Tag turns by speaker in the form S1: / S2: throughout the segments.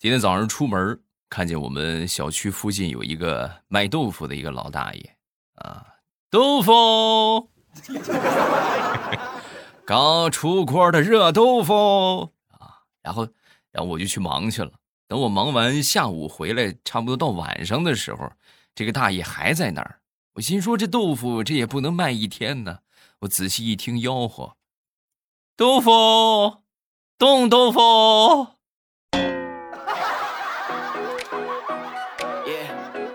S1: 今天早上出门，看见我们小区附近有一个卖豆腐的一个老大爷啊，豆腐，刚出锅的热豆腐啊，然后，然后我就去忙去了。等我忙完，下午回来，差不多到晚上的时候，这个大爷还在那儿。我心说，这豆腐这也不能卖一天呢。我仔细一听，吆喝：“豆腐，冻豆腐。”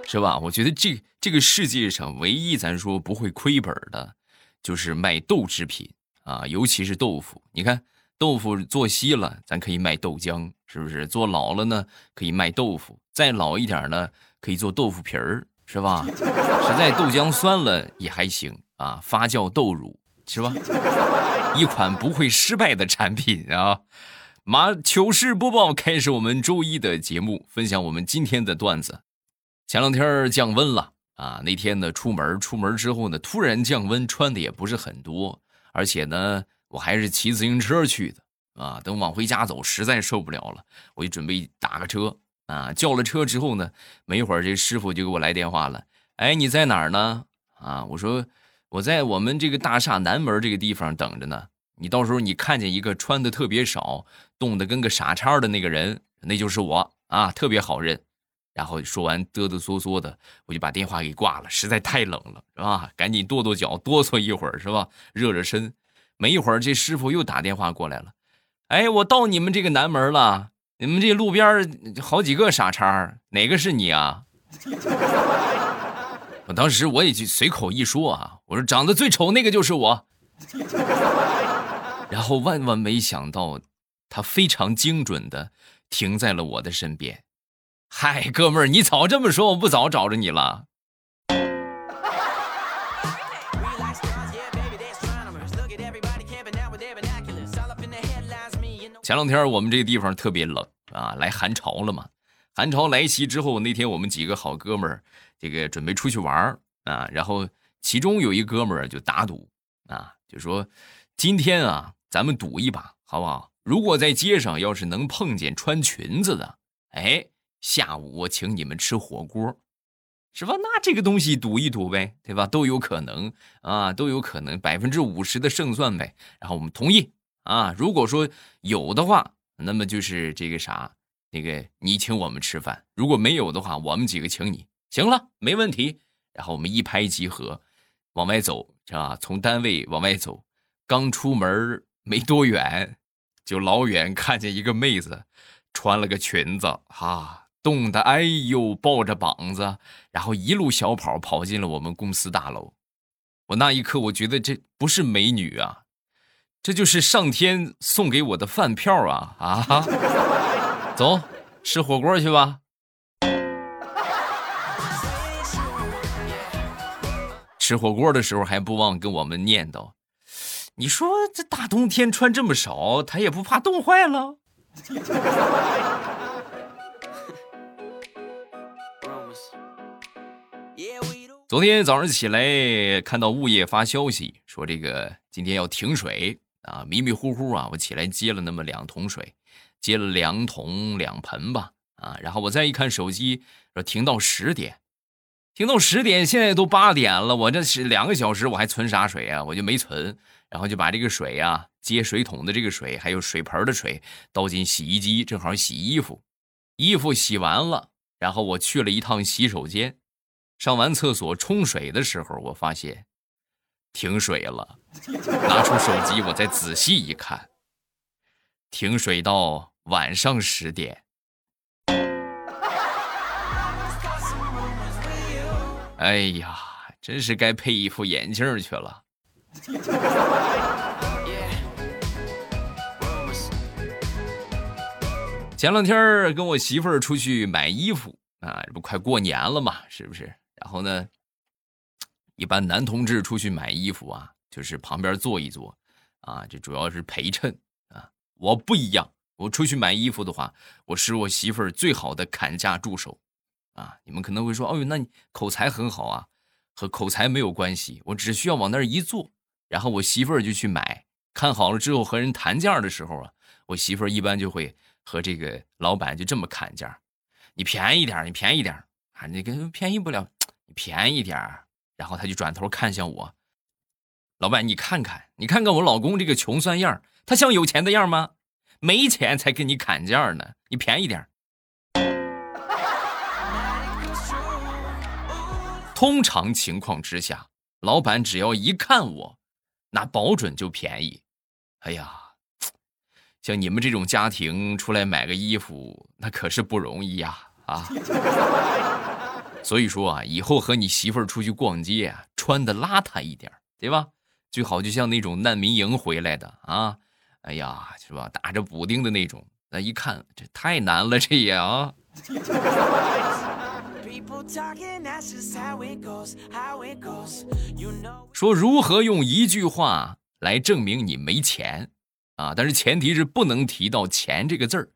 S1: 是吧？我觉得这这个世界上唯一咱说不会亏本的，就是卖豆制品啊，尤其是豆腐。你看，豆腐做稀了，咱可以卖豆浆，是不是？做老了呢，可以卖豆腐；再老一点呢，可以做豆腐皮儿，是吧？实在豆浆酸了也还行啊，发酵豆乳，是吧？一款不会失败的产品啊！马糗事播报开始，我们周一的节目，分享我们今天的段子。前两天降温了啊，那天呢出门，出门之后呢突然降温，穿的也不是很多，而且呢我还是骑自行车去的啊。等往回家走，实在受不了了，我就准备打个车啊。叫了车之后呢，没一会儿这师傅就给我来电话了，哎，你在哪儿呢？啊，我说我在我们这个大厦南门这个地方等着呢。你到时候你看见一个穿的特别少、冻得跟个傻叉的那个人，那就是我啊，特别好认。然后说完，哆哆嗦嗦的，我就把电话给挂了。实在太冷了，是吧？赶紧跺跺脚，哆嗦一会儿，是吧？热热身。没一会儿，这师傅又打电话过来了。哎，我到你们这个南门了。你们这路边好几个傻叉，哪个是你啊？我当时我也就随口一说啊，我说长得最丑那个就是我。然后万万没想到，他非常精准的停在了我的身边。嗨，哥们儿，你早这么说，我不早找着你了。前两天我们这个地方特别冷啊，来寒潮了嘛。寒潮来袭之后，那天我们几个好哥们儿，这个准备出去玩啊，然后其中有一哥们儿就打赌啊，就说今天啊，咱们赌一把，好不好？如果在街上要是能碰见穿裙子的，哎。下午我请你们吃火锅，是吧？那这个东西赌一赌呗，对吧？都有可能啊，都有可能，百分之五十的胜算呗。然后我们同意啊。如果说有的话，那么就是这个啥，那个你请我们吃饭；如果没有的话，我们几个请你。行了，没问题。然后我们一拍即合，往外走，是吧？从单位往外走，刚出门没多远，就老远看见一个妹子穿了个裙子，哈。冻得哎呦，抱着膀子，然后一路小跑跑进了我们公司大楼。我那一刻，我觉得这不是美女啊，这就是上天送给我的饭票啊啊！走，吃火锅去吧。吃火锅的时候还不忘跟我们念叨：“你说这大冬天穿这么少，他也不怕冻坏了？”昨天早上起来，看到物业发消息说这个今天要停水啊，迷迷糊糊啊，我起来接了那么两桶水，接了两桶两盆吧啊，然后我再一看手机，说停到十点，停到十点，现在都八点了，我这是两个小时，我还存啥水啊？我就没存，然后就把这个水啊，接水桶的这个水，还有水盆的水倒进洗衣机，正好洗衣服，衣服洗完了，然后我去了一趟洗手间。上完厕所冲水的时候，我发现停水了。拿出手机，我再仔细一看，停水到晚上十点。哎呀，真是该配一副眼镜去了。前两天跟我媳妇儿出去买衣服啊，这不快过年了嘛，是不是？然后呢，一般男同志出去买衣服啊，就是旁边坐一坐，啊，这主要是陪衬啊。我不一样，我出去买衣服的话，我是我媳妇儿最好的砍价助手，啊。你们可能会说，哦呦，那你口才很好啊，和口才没有关系，我只需要往那儿一坐，然后我媳妇儿就去买，看好了之后和人谈价的时候啊，我媳妇儿一般就会和这个老板就这么砍价，你便宜点，你便宜点啊，你跟便宜不了，便宜点儿然后他就转头看向我，老板，你看看，你看看我老公这个穷酸样，他像有钱的样吗？没钱才跟你砍价呢，你便宜点通常情况之下，老板只要一看我，那保准就便宜。哎呀，像你们这种家庭出来买个衣服，那可是不容易呀！啊，所以说啊，以后和你媳妇儿出去逛街啊，穿的邋遢一点，对吧？最好就像那种难民营回来的啊，哎呀，是吧？打着补丁的那种，那一看这太难了，这也啊。说如何用一句话来证明你没钱啊？但是前提是不能提到钱这个字儿。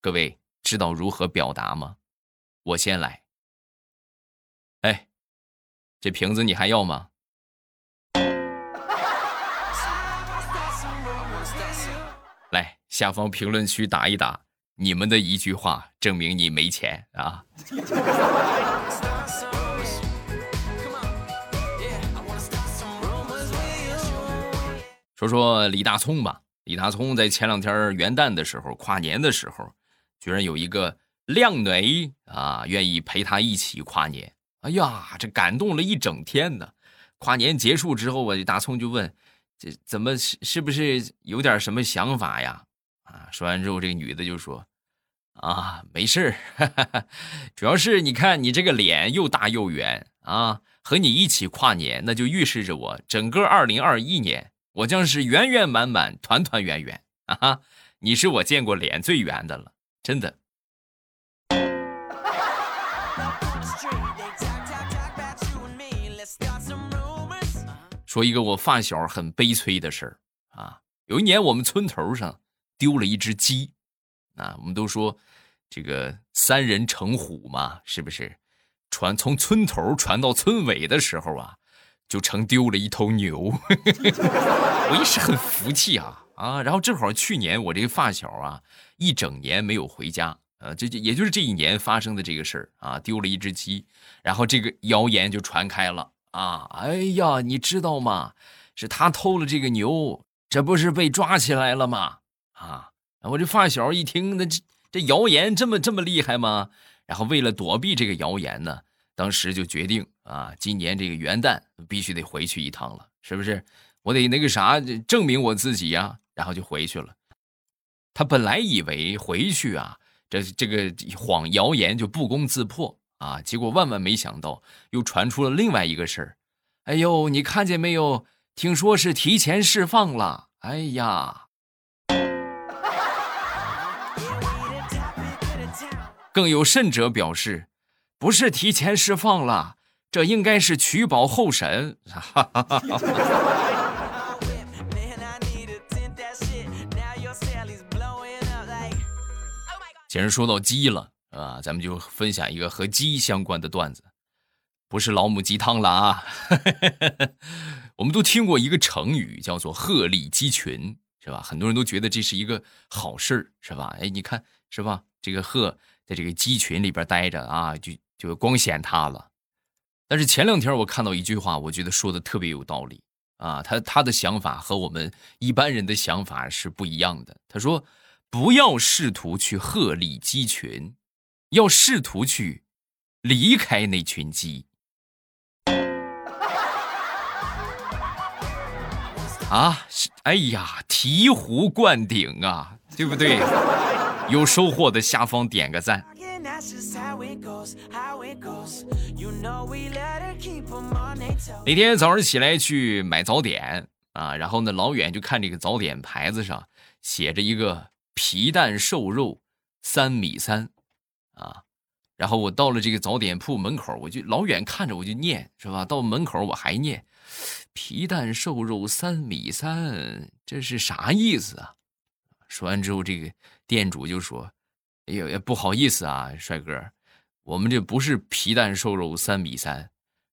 S1: 各位知道如何表达吗？我先来。哎，这瓶子你还要吗？来，下方评论区打一打，你们的一句话证明你没钱啊！说说李大聪吧，李大聪在前两天元旦的时候、跨年的时候，居然有一个靓女啊，愿意陪他一起跨年。哎呀，这感动了一整天呢。跨年结束之后啊，大葱就问：“这怎么是是不是有点什么想法呀？”啊，说完之后，这个女的就说：“啊，没事儿，主要是你看你这个脸又大又圆啊，和你一起跨年，那就预示着我整个二零二一年。”我将是圆圆满满、团团圆圆啊！你是我见过脸最圆的了，真的。说一个我发小很悲催的事儿啊！有一年我们村头上丢了一只鸡啊，我们都说这个三人成虎嘛，是不是？传从村头传到村尾的时候啊。就成丢了一头牛，我一时很服气啊啊！然后正好去年我这个发小啊，一整年没有回家，呃，这这也就是这一年发生的这个事儿啊，丢了一只鸡，然后这个谣言就传开了啊！哎呀，你知道吗？是他偷了这个牛，这不是被抓起来了吗？啊！我这发小一听，那这这谣言这么这么厉害吗？然后为了躲避这个谣言呢？当时就决定啊，今年这个元旦必须得回去一趟了，是不是？我得那个啥，证明我自己呀。然后就回去了。他本来以为回去啊，这这个谎谣言就不攻自破啊，结果万万没想到，又传出了另外一个事儿。哎呦，你看见没有？听说是提前释放了。哎呀，更有甚者表示。不是提前释放了，这应该是取保候审。既然说到鸡了啊，咱们就分享一个和鸡相关的段子，不是老母鸡汤了啊。我们都听过一个成语叫做“鹤立鸡群”，是吧？很多人都觉得这是一个好事，是吧？哎，你看，是吧？这个鹤在这个鸡群里边待着啊，就。就光显它了，但是前两天我看到一句话，我觉得说的特别有道理啊。他他的想法和我们一般人的想法是不一样的。他说：“不要试图去鹤立鸡群，要试图去离开那群鸡。”啊，哎呀，醍醐灌顶啊，对不对？有收获的下方点个赞。那天早上起来去买早点啊，然后呢，老远就看这个早点牌子上写着一个皮蛋瘦肉三米三啊，然后我到了这个早点铺门口，我就老远看着我就念是吧？到门口我还念皮蛋瘦肉三米三，这是啥意思啊？说完之后，这个店主就说。哎呦，不好意思啊，帅哥，我们这不是皮蛋瘦肉三米三，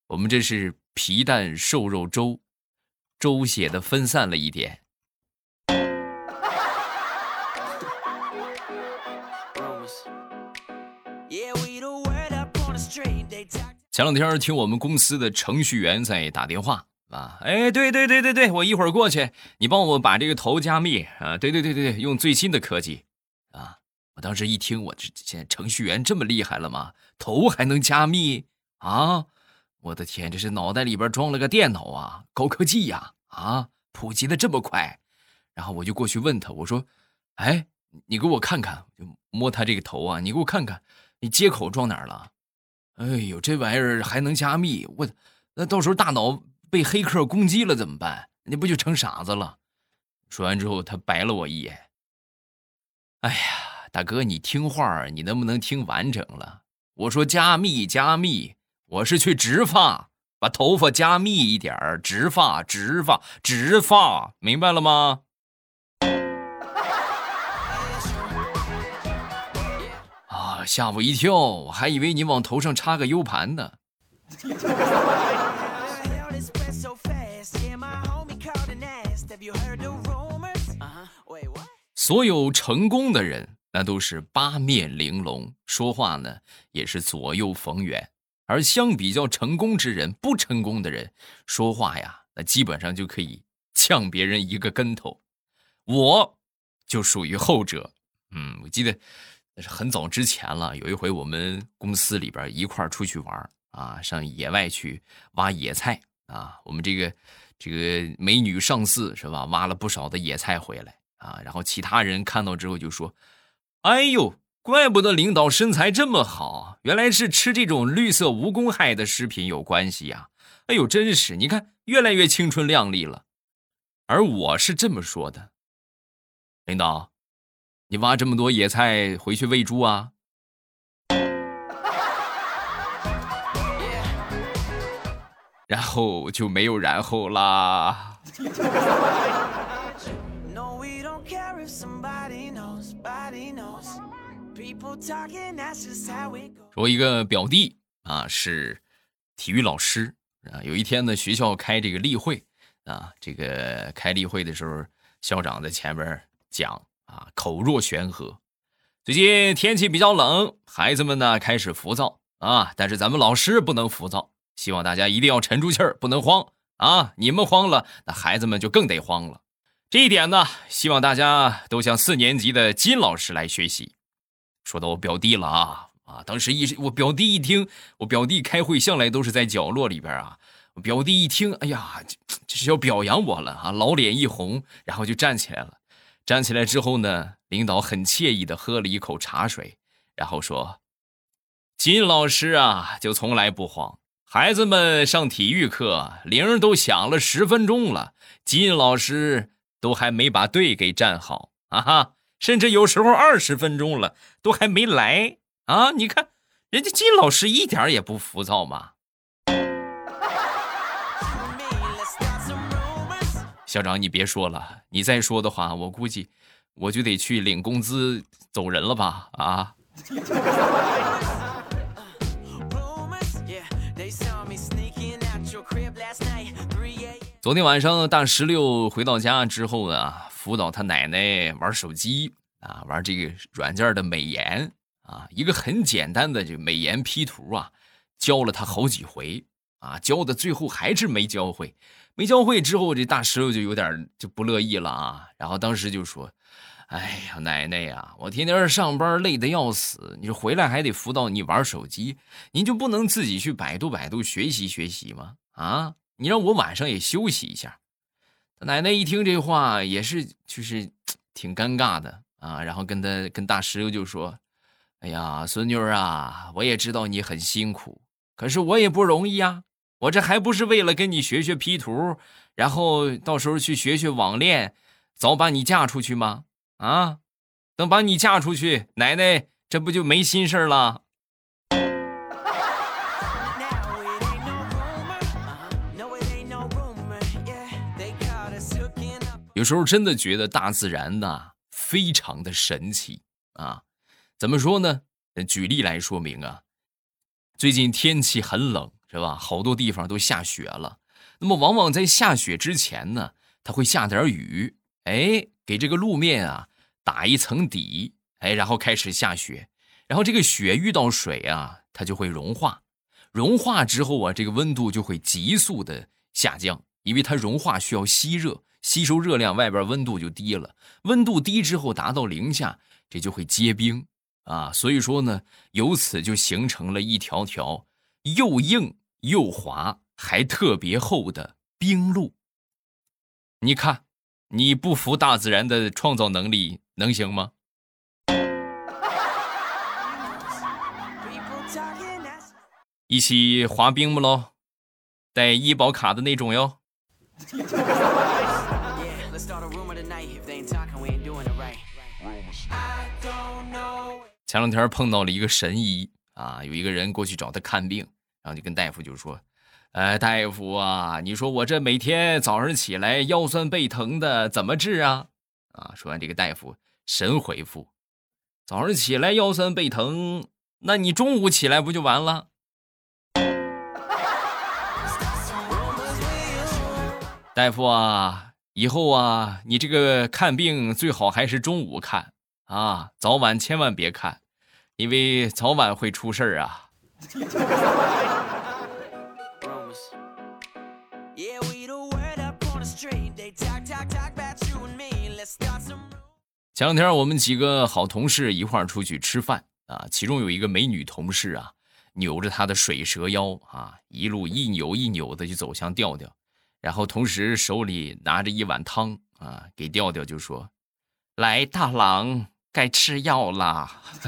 S1: 我们这是皮蛋瘦肉粥，粥写的分散了一点。前两天听我们公司的程序员在打电话啊，哎，对对对对对，我一会儿过去，你帮我把这个头加密啊，对对对对对，用最新的科技啊。我当时一听，我这现在程序员这么厉害了吗？头还能加密啊？我的天，这是脑袋里边装了个电脑啊，高科技呀啊，普及的这么快。然后我就过去问他，我说：“哎，你给我看看，就摸他这个头啊，你给我看看，你接口装哪儿了？哎呦，这玩意儿还能加密，我那到时候大脑被黑客攻击了怎么办？你不就成傻子了？”说完之后，他白了我一眼。哎呀，大哥，你听话，你能不能听完整了？我说加密，加密，我是去植发，把头发加密一点，植发，植发，植发，明白了吗？吓我一跳，我还以为你往头上插个 U 盘呢。所有成功的人，那都是八面玲珑，说话呢也是左右逢源。而相比较成功之人，不成功的人说话呀，那基本上就可以呛别人一个跟头。我就属于后者。嗯，我记得。那是很早之前了。有一回，我们公司里边一块出去玩啊，上野外去挖野菜啊。我们这个这个美女上司是吧，挖了不少的野菜回来啊。然后其他人看到之后就说：“哎呦，怪不得领导身材这么好，原来是吃这种绿色无公害的食品有关系呀。”哎呦，真是，你看越来越青春靓丽了。而我是这么说的，领导。你挖这么多野菜回去喂猪啊？然后就没有然后啦。说一个表弟啊，是体育老师啊。有一天呢，学校开这个例会啊，这个开例会的时候，校长在前边讲。啊，口若悬河。最近天气比较冷，孩子们呢开始浮躁啊。但是咱们老师不能浮躁，希望大家一定要沉住气儿，不能慌啊。你们慌了，那孩子们就更得慌了。这一点呢，希望大家都向四年级的金老师来学习。说到我表弟了啊啊！当时一我表弟一听，我表弟开会向来都是在角落里边啊。表弟一听，哎呀，这是要表扬我了啊！老脸一红，然后就站起来了。站起来之后呢，领导很惬意的喝了一口茶水，然后说：“金老师啊，就从来不慌。孩子们上体育课，铃都响了十分钟了，金老师都还没把队给站好啊哈！甚至有时候二十分钟了，都还没来啊！你看，人家金老师一点也不浮躁嘛。”校长，你别说了，你再说的话，我估计我就得去领工资走人了吧？啊！昨天晚上大石榴回到家之后呢，辅导他奶奶玩手机啊，玩这个软件的美颜啊，一个很简单的这美颜 P 图啊，教了他好几回啊，教的最后还是没教会。没教会之后，这大石榴就有点就不乐意了啊。然后当时就说：“哎呀，奶奶呀，我天天上班累得要死，你回来还得辅导你玩手机，您就不能自己去百度百度学习学习吗？啊，你让我晚上也休息一下。”奶奶一听这话也是就是 挺尴尬的啊。然后跟他跟大石榴就说：“哎呀，孙女啊，我也知道你很辛苦，可是我也不容易呀。”我这还不是为了跟你学学 P 图，然后到时候去学学网恋，早把你嫁出去吗？啊，等把你嫁出去，奶奶这不就没心事了？有时候真的觉得大自然呐，非常的神奇啊。怎么说呢？举例来说明啊，最近天气很冷。是吧？好多地方都下雪了，那么往往在下雪之前呢，它会下点雨，哎，给这个路面啊打一层底，哎，然后开始下雪，然后这个雪遇到水啊，它就会融化，融化之后啊，这个温度就会急速的下降，因为它融化需要吸热，吸收热量，外边温度就低了，温度低之后达到零下，这就会结冰。啊，所以说呢，由此就形成了一条条又硬又滑还特别厚的冰路。你看，你不服大自然的创造能力能行吗？一起滑冰不喽？带医保卡的那种哟。前两天碰到了一个神医啊，有一个人过去找他看病，然后就跟大夫就说：“呃，大夫啊，你说我这每天早上起来腰酸背疼的，怎么治啊？”啊，说完这个大夫神回复：“早上起来腰酸背疼，那你中午起来不就完了？”大夫啊，以后啊，你这个看病最好还是中午看啊，早晚千万别看，因为早晚会出事儿啊。前两天我们几个好同事一块儿出去吃饭啊，其中有一个美女同事啊，扭着她的水蛇腰啊，一路一扭一扭的就走向调调。然后同时手里拿着一碗汤啊，给调调就说：“来，大郎，该吃药了。”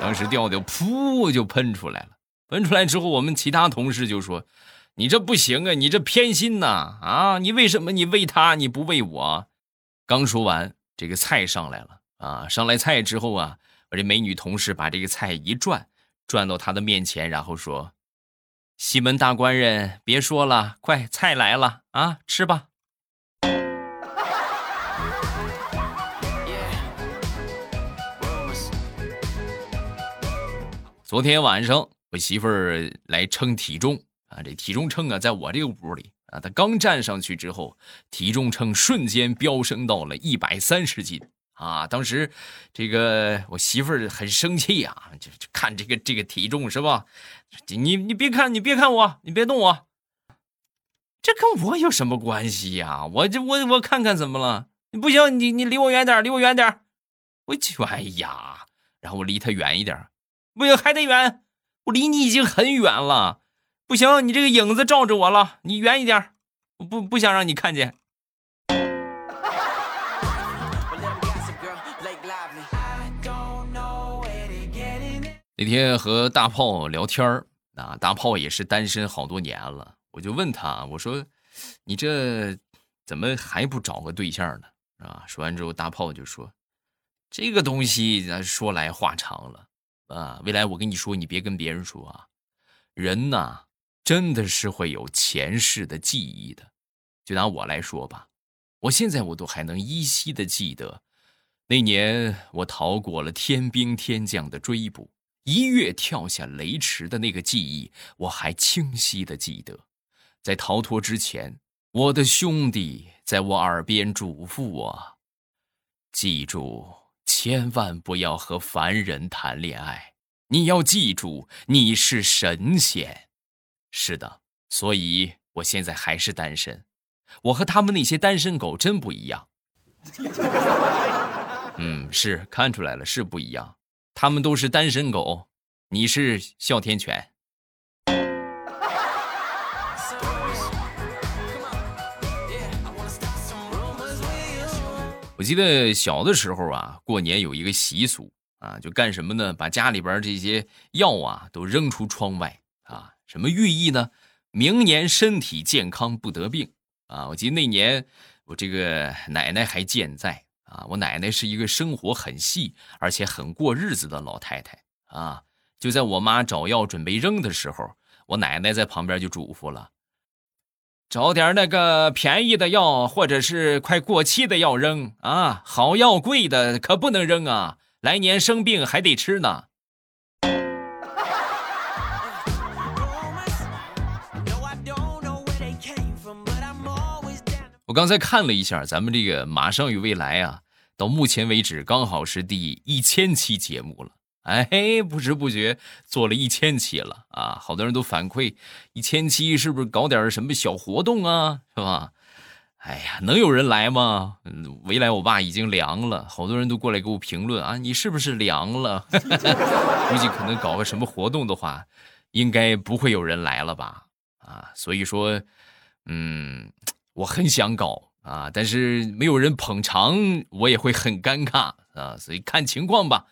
S1: 当时调调噗就喷出来了。喷出来之后，我们其他同事就说：“你这不行啊，你这偏心呐！啊，你为什么你喂他，你不喂我？”刚说完，这个菜上来了啊！上来菜之后啊，我这美女同事把这个菜一转，转到他的面前，然后说。西门大官人，别说了，快菜来了啊，吃吧。昨天晚上我媳妇儿来称体重啊，这体重秤啊，在我这个屋里啊，她刚站上去之后，体重秤瞬间飙升到了一百三十斤。啊，当时这个我媳妇儿很生气啊，就就看这个这个体重是吧？你你别看，你别看我，你别动我，这跟我有什么关系呀？我这我我看看怎么了？你不行，你你离我远点，离我远点。我去，哎呀，然后我离他远一点，不行还得远，我离你已经很远了，不行，你这个影子照着我了，你远一点，我不不想让你看见。那天和大炮聊天儿，啊，大炮也是单身好多年了，我就问他，我说：“你这怎么还不找个对象呢？”啊，说完之后，大炮就说：“这个东西咱说来话长了啊，未来我跟你说，你别跟别人说啊。人呐，真的是会有前世的记忆的。就拿我来说吧，我现在我都还能依稀的记得，那年我逃过了天兵天将的追捕。”一跃跳下雷池的那个记忆，我还清晰的记得。在逃脱之前，我的兄弟在我耳边嘱咐我：“记住，千万不要和凡人谈恋爱。你要记住，你是神仙。”是的，所以我现在还是单身。我和他们那些单身狗真不一样。嗯，是看出来了，是不一样。他们都是单身狗，你是哮天犬。记得小的时候啊，过年有一个习俗啊，就干什么呢？把家里边这些药啊都扔出窗外啊，什么寓意呢？明年身体健康不得病啊！我记得那年我这个奶奶还健在。啊，我奶奶是一个生活很细而且很过日子的老太太啊！就在我妈找药准备扔的时候，我奶奶在旁边就嘱咐了：“找点那个便宜的药，或者是快过期的药扔啊！好药贵的可不能扔啊，来年生病还得吃呢。”我刚才看了一下，咱们这个马上与未来啊。到目前为止，刚好是第一千期节目了哎，不知不觉做了一千期了啊！好多人都反馈，一千期是不是搞点什么小活动啊？是吧？哎呀，能有人来吗？未来我爸已经凉了，好多人都过来给我评论啊，你是不是凉了？估计可能搞个什么活动的话，应该不会有人来了吧？啊，所以说，嗯，我很想搞啊，但是没有人捧场，我也会很尴尬啊，所以看情况吧。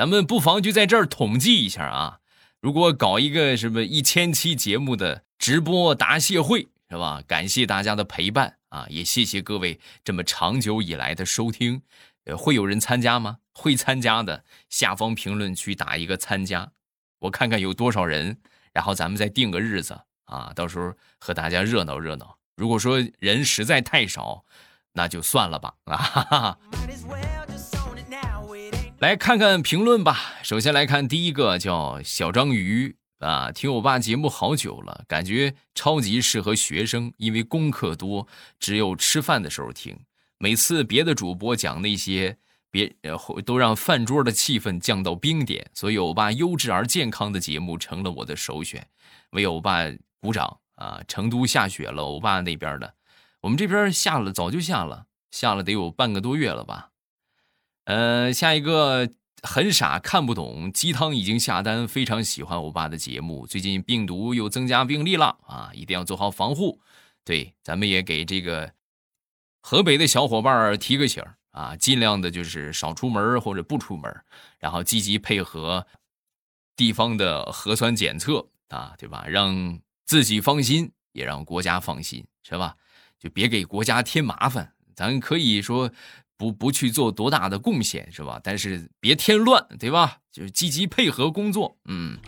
S1: 咱们不妨就在这儿统计一下啊，如果搞一个什么一千期节目的直播答谢会，是吧？感谢大家的陪伴啊，也谢谢各位这么长久以来的收听。呃，会有人参加吗？会参加的，下方评论区打一个参加，我看看有多少人，然后咱们再定个日子啊，到时候和大家热闹热闹。如果说人实在太少，那就算了吧啊。哈哈来看看评论吧。首先来看第一个，叫小章鱼啊，听我爸节目好久了，感觉超级适合学生，因为功课多，只有吃饭的时候听。每次别的主播讲那些，别都让饭桌的气氛降到冰点，所以欧巴优质而健康的节目成了我的首选。为欧巴鼓掌啊！成都下雪了，欧巴那边的，我们这边下了，早就下了，下了得有半个多月了吧。呃，下一个很傻看不懂鸡汤已经下单，非常喜欢欧巴的节目。最近病毒又增加病例了啊，一定要做好防护。对，咱们也给这个河北的小伙伴提个醒啊，尽量的就是少出门或者不出门，然后积极配合地方的核酸检测啊，对吧？让自己放心，也让国家放心，是吧？就别给国家添麻烦，咱可以说。不不去做多大的贡献是吧？但是别添乱，对吧？就是积极配合工作。嗯，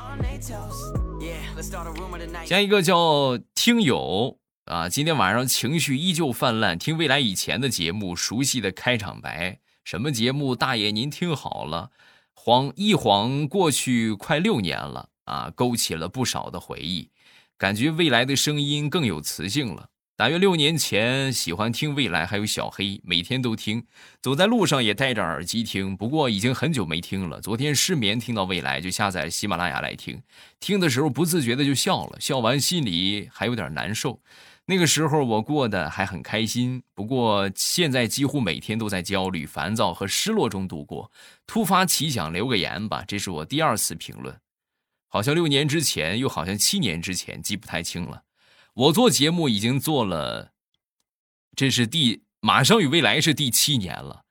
S1: 下一个叫听友啊，今天晚上情绪依旧泛滥，听未来以前的节目，熟悉的开场白，什么节目？大爷您听好了，晃一晃过去快六年了啊，勾起了不少的回忆，感觉未来的声音更有磁性了。大约六年前，喜欢听未来，还有小黑，每天都听，走在路上也戴着耳机听。不过已经很久没听了。昨天失眠，听到未来就下载喜马拉雅来听，听的时候不自觉的就笑了，笑完心里还有点难受。那个时候我过得还很开心，不过现在几乎每天都在焦虑、烦躁和失落中度过。突发奇想，留个言吧，这是我第二次评论，好像六年之前，又好像七年之前，记不太清了。我做节目已经做了，这是第马上与未来是第七年了，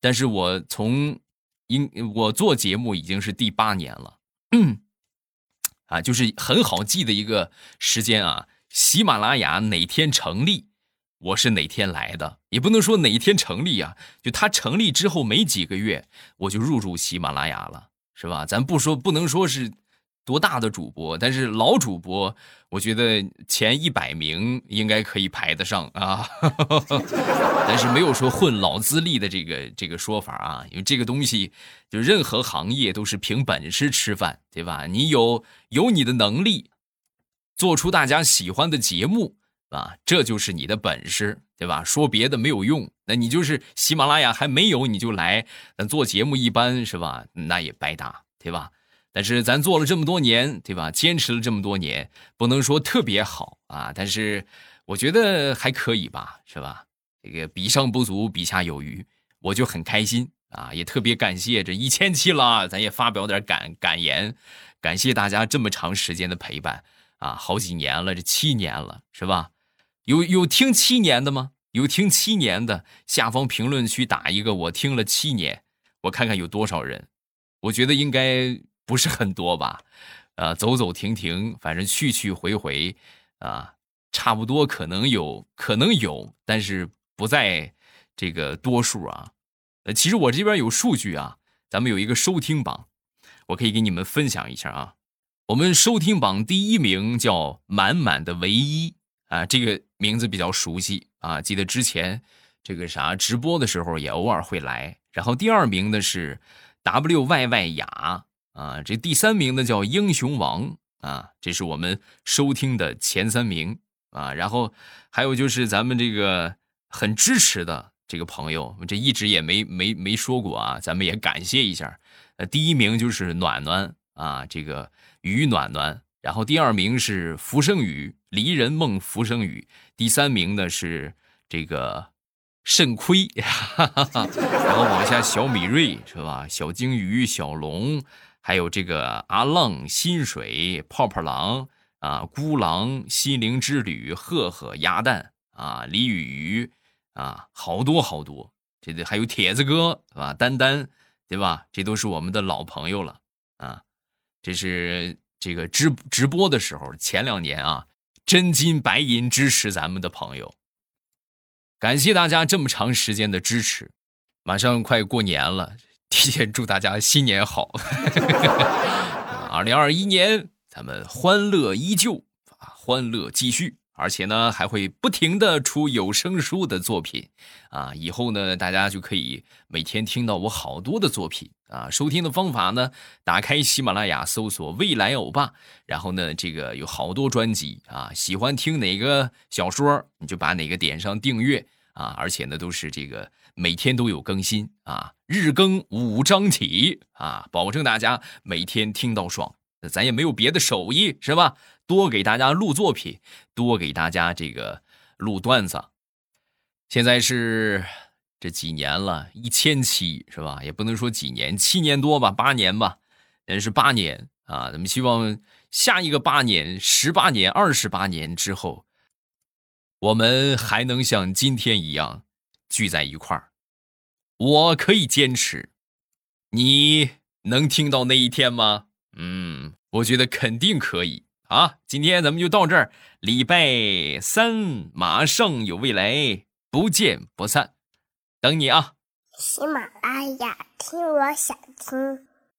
S1: 但是我从应我做节目已经是第八年了，嗯啊，就是很好记的一个时间啊。喜马拉雅哪天成立，我是哪天来的，也不能说哪天成立啊，就它成立之后没几个月，我就入驻喜马拉雅了，是吧？咱不说，不能说是。多大的主播，但是老主播，我觉得前一百名应该可以排得上啊，但是没有说混老资历的这个这个说法啊，因为这个东西就任何行业都是凭本事吃饭，对吧？你有有你的能力，做出大家喜欢的节目啊，这就是你的本事，对吧？说别的没有用，那你就是喜马拉雅还没有你就来，那做节目一般是吧？那也白搭，对吧？但是咱做了这么多年，对吧？坚持了这么多年，不能说特别好啊，但是我觉得还可以吧，是吧？这个比上不足，比下有余，我就很开心啊！也特别感谢这一千期了，咱也发表点感感言，感谢大家这么长时间的陪伴啊，好几年了，这七年了，是吧？有有听七年的吗？有听七年的，下方评论区打一个我听了七年，我看看有多少人，我觉得应该。不是很多吧，呃，走走停停，反正去去回回，啊，差不多可能有，可能有，但是不在这个多数啊。呃，其实我这边有数据啊，咱们有一个收听榜，我可以给你们分享一下啊。我们收听榜第一名叫满满的唯一啊，这个名字比较熟悉啊，记得之前这个啥直播的时候也偶尔会来。然后第二名的是 W Y Y 雅。啊，这第三名的叫英雄王啊，这是我们收听的前三名啊。然后还有就是咱们这个很支持的这个朋友，这一直也没没没说过啊，咱们也感谢一下。呃，第一名就是暖暖啊，这个于暖暖。然后第二名是浮生雨，离人梦浮生雨。第三名呢是这个肾亏，然后往下小米瑞是吧？小鲸鱼、小龙，还有这个阿浪、薪水、泡泡狼啊、孤狼、心灵之旅、赫赫、鸭蛋啊、李雨鱼啊，好多好多。这这还有铁子哥是吧？丹丹对吧？这都是我们的老朋友了啊，这是。这个直直播的时候，前两年啊，真金白银支持咱们的朋友，感谢大家这么长时间的支持。马上快过年了，提前祝大家新年好。二零二一年，咱们欢乐依旧啊，欢乐继续。而且呢，还会不停的出有声书的作品，啊，以后呢，大家就可以每天听到我好多的作品啊。收听的方法呢，打开喜马拉雅搜索“未来欧巴”，然后呢，这个有好多专辑啊。喜欢听哪个小说，你就把哪个点上订阅啊。而且呢，都是这个每天都有更新啊，日更五章起啊，保证大家每天听到爽。咱也没有别的手艺，是吧？多给大家录作品，多给大家这个录段子。现在是这几年了，一千期是吧？也不能说几年，七年多吧，八年吧，但是八年啊。咱们希望下一个八年、十八年、二十八年之后，我们还能像今天一样聚在一块儿。我可以坚持，你能听到那一天吗？嗯，我觉得肯定可以。啊，今天咱们就到这儿。礼拜三马上有未来，不见不散。等你啊！
S2: 喜马拉雅听，我想听。